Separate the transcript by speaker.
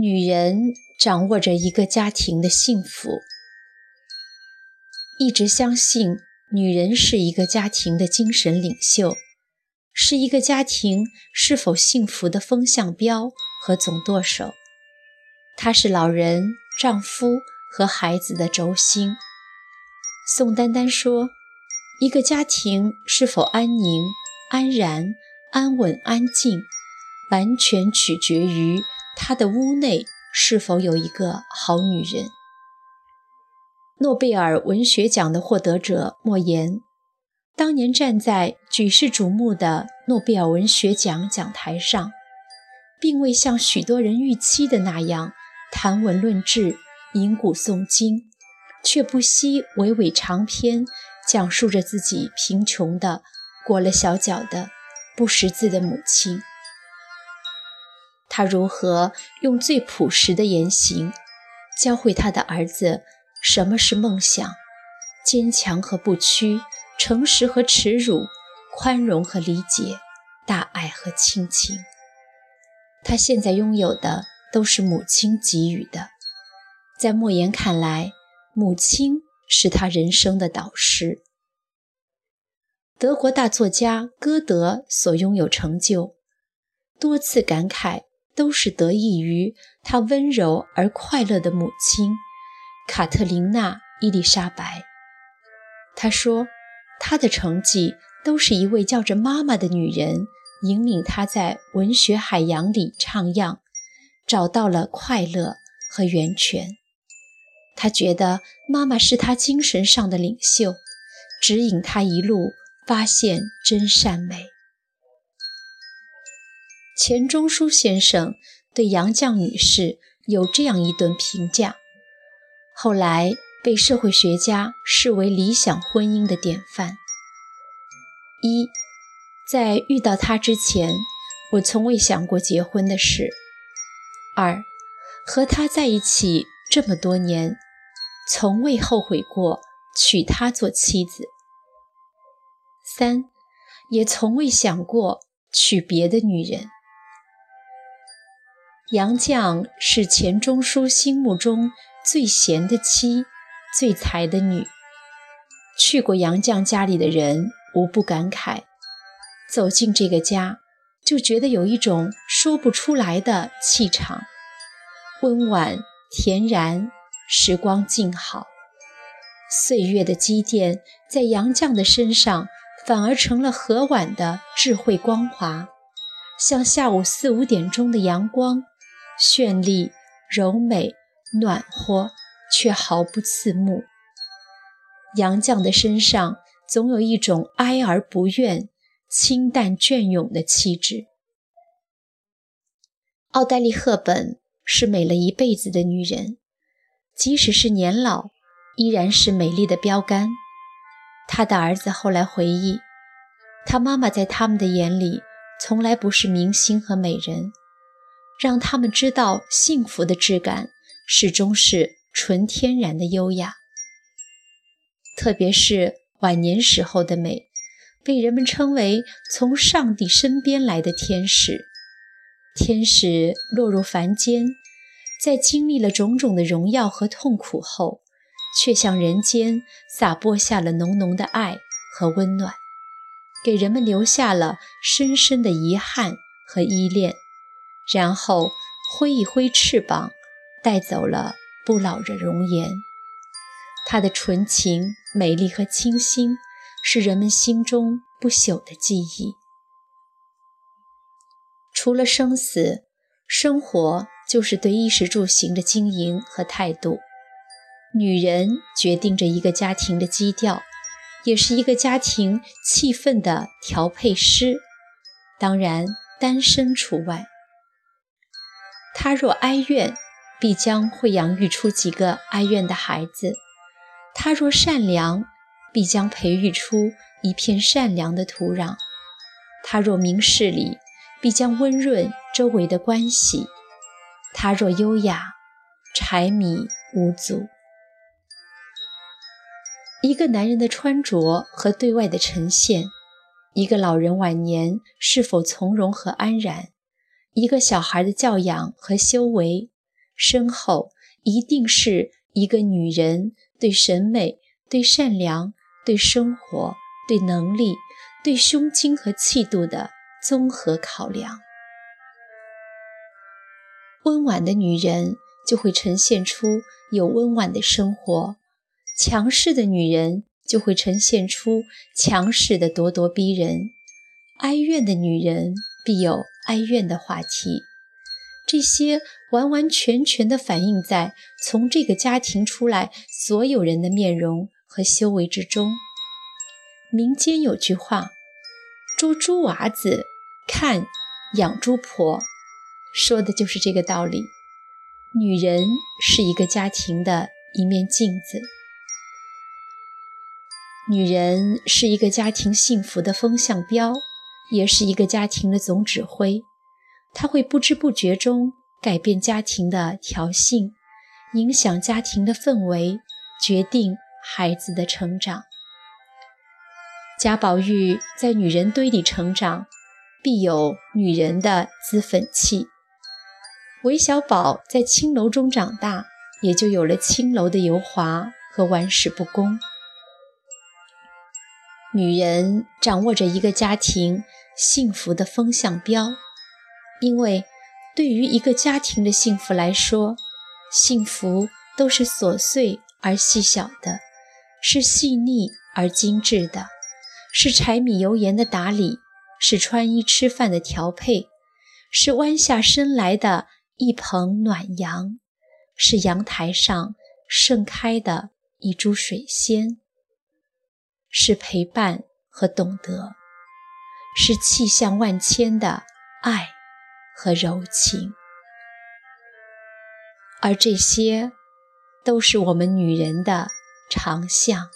Speaker 1: 女人掌握着一个家庭的幸福，一直相信女人是一个家庭的精神领袖，是一个家庭是否幸福的风向标和总舵手。她是老人、丈夫和孩子的轴心。宋丹丹说：“一个家庭是否安宁、安然、安稳、安静，完全取决于。”他的屋内是否有一个好女人？诺贝尔文学奖的获得者莫言，当年站在举世瞩目的诺贝尔文学奖讲台上，并未像许多人预期的那样谈文论志、吟古诵今，却不惜娓娓长篇讲述着自己贫穷的、裹了小脚的、不识字的母亲。他如何用最朴实的言行，教会他的儿子什么是梦想、坚强和不屈、诚实和耻辱、宽容和理解、大爱和亲情。他现在拥有的都是母亲给予的。在莫言看来，母亲是他人生的导师。德国大作家歌德所拥有成就，多次感慨。都是得益于他温柔而快乐的母亲卡特琳娜·伊丽莎白。他说，他的成绩都是一位叫着妈妈的女人引领他在文学海洋里徜徉，找到了快乐和源泉。他觉得妈妈是他精神上的领袖，指引他一路发现真善美。钱钟书先生对杨绛女士有这样一顿评价，后来被社会学家视为理想婚姻的典范：一，在遇到他之前，我从未想过结婚的事；二，和他在一起这么多年，从未后悔过娶她做妻子；三，也从未想过娶别的女人。杨绛是钱钟书心目中最贤的妻，最才的女。去过杨绛家里的人无不感慨，走进这个家，就觉得有一种说不出来的气场，温婉恬然，时光静好。岁月的积淀在杨绛的身上反而成了和婉的智慧光华，像下午四五点钟的阳光。绚丽、柔美、暖和，却毫不刺目。杨绛的身上总有一种哀而不怨、清淡隽永的气质。奥黛丽·赫本是美了一辈子的女人，即使是年老，依然是美丽的标杆。她的儿子后来回忆，她妈妈在他们的眼里从来不是明星和美人。让他们知道，幸福的质感始终是纯天然的优雅。特别是晚年时候的美，被人们称为从上帝身边来的天使。天使落入凡间，在经历了种种的荣耀和痛苦后，却向人间撒播下了浓浓的爱和温暖，给人们留下了深深的遗憾和依恋。然后挥一挥翅膀，带走了不老的容颜。她的纯情、美丽和清新，是人们心中不朽的记忆。除了生死，生活就是对衣食住行的经营和态度。女人决定着一个家庭的基调，也是一个家庭气氛的调配师。当然，单身除外。他若哀怨，必将会养育出几个哀怨的孩子；他若善良，必将培育出一片善良的土壤；他若明事理，必将温润周围的关系；他若优雅，柴米无阻。一个男人的穿着和对外的呈现，一个老人晚年是否从容和安然。一个小孩的教养和修为，身后一定是一个女人对审美、对善良、对生活、对能力、对胸襟和气度的综合考量。温婉的女人就会呈现出有温婉的生活，强势的女人就会呈现出强势的咄咄逼人，哀怨的女人必有哀怨的话题。这些完完全全地反映在从这个家庭出来所有人的面容和修为之中。民间有句话：“猪猪娃子，看养猪婆。”说的就是这个道理。女人是一个家庭的一面镜子，女人是一个家庭幸福的风向标，也是一个家庭的总指挥。他会不知不觉中改变家庭的调性，影响家庭的氛围，决定孩子的成长。贾宝玉在女人堆里成长，必有女人的资粉气；韦小宝在青楼中长大，也就有了青楼的油滑和玩世不恭。女人掌握着一个家庭幸福的风向标。因为对于一个家庭的幸福来说，幸福都是琐碎而细小的，是细腻而精致的，是柴米油盐的打理，是穿衣吃饭的调配，是弯下身来的一捧暖阳，是阳台上盛开的一株水仙，是陪伴和懂得，是气象万千的爱。和柔情，而这些都是我们女人的长项。